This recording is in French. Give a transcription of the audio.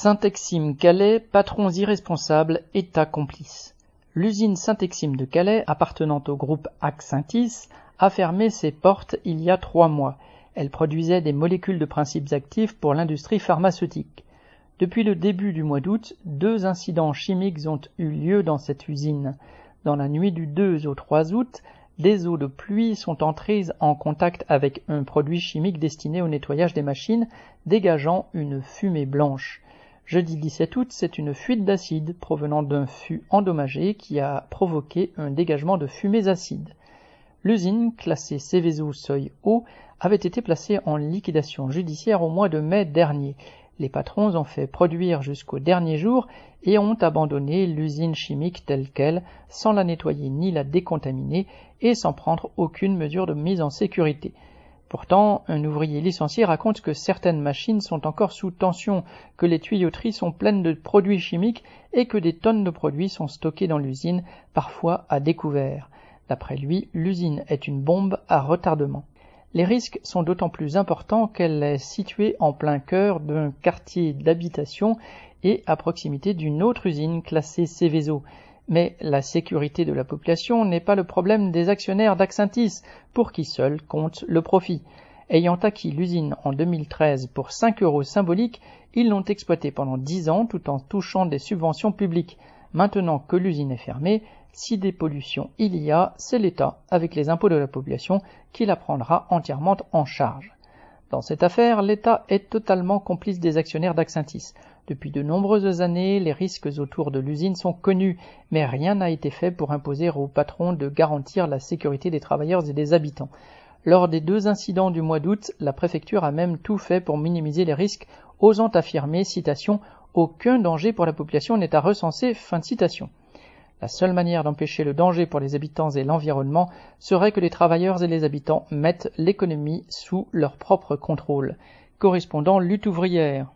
Saint-Exime Calais, patrons irresponsables, État complice. L'usine Saint-Exime de Calais, appartenant au groupe Axintis, a fermé ses portes il y a trois mois. Elle produisait des molécules de principes actifs pour l'industrie pharmaceutique. Depuis le début du mois d'août, deux incidents chimiques ont eu lieu dans cette usine. Dans la nuit du 2 au 3 août, des eaux de pluie sont entrées en contact avec un produit chimique destiné au nettoyage des machines, dégageant une fumée blanche. Jeudi 17 août, c'est une fuite d'acide provenant d'un fût endommagé qui a provoqué un dégagement de fumées acides. L'usine, classée Céveso Seuil Haut, avait été placée en liquidation judiciaire au mois de mai dernier. Les patrons ont fait produire jusqu'au dernier jour et ont abandonné l'usine chimique telle qu'elle, sans la nettoyer ni la décontaminer et sans prendre aucune mesure de mise en sécurité. Pourtant, un ouvrier licencié raconte que certaines machines sont encore sous tension, que les tuyauteries sont pleines de produits chimiques et que des tonnes de produits sont stockés dans l'usine, parfois à découvert. D'après lui, l'usine est une bombe à retardement. Les risques sont d'autant plus importants qu'elle est située en plein cœur d'un quartier d'habitation et à proximité d'une autre usine classée Céveso. Mais la sécurité de la population n'est pas le problème des actionnaires d'Axintis, pour qui seul compte le profit. Ayant acquis l'usine en 2013 pour 5 euros symboliques, ils l'ont exploitée pendant 10 ans tout en touchant des subventions publiques. Maintenant que l'usine est fermée, si des pollutions il y a, c'est l'État, avec les impôts de la population, qui la prendra entièrement en charge. Dans cette affaire, l'État est totalement complice des actionnaires d'Axintis. Depuis de nombreuses années, les risques autour de l'usine sont connus, mais rien n'a été fait pour imposer aux patrons de garantir la sécurité des travailleurs et des habitants. Lors des deux incidents du mois d'août, la préfecture a même tout fait pour minimiser les risques, osant affirmer, citation, aucun danger pour la population n'est à recenser, fin de citation. La seule manière d'empêcher le danger pour les habitants et l'environnement serait que les travailleurs et les habitants mettent l'économie sous leur propre contrôle. Correspondant lutte ouvrière.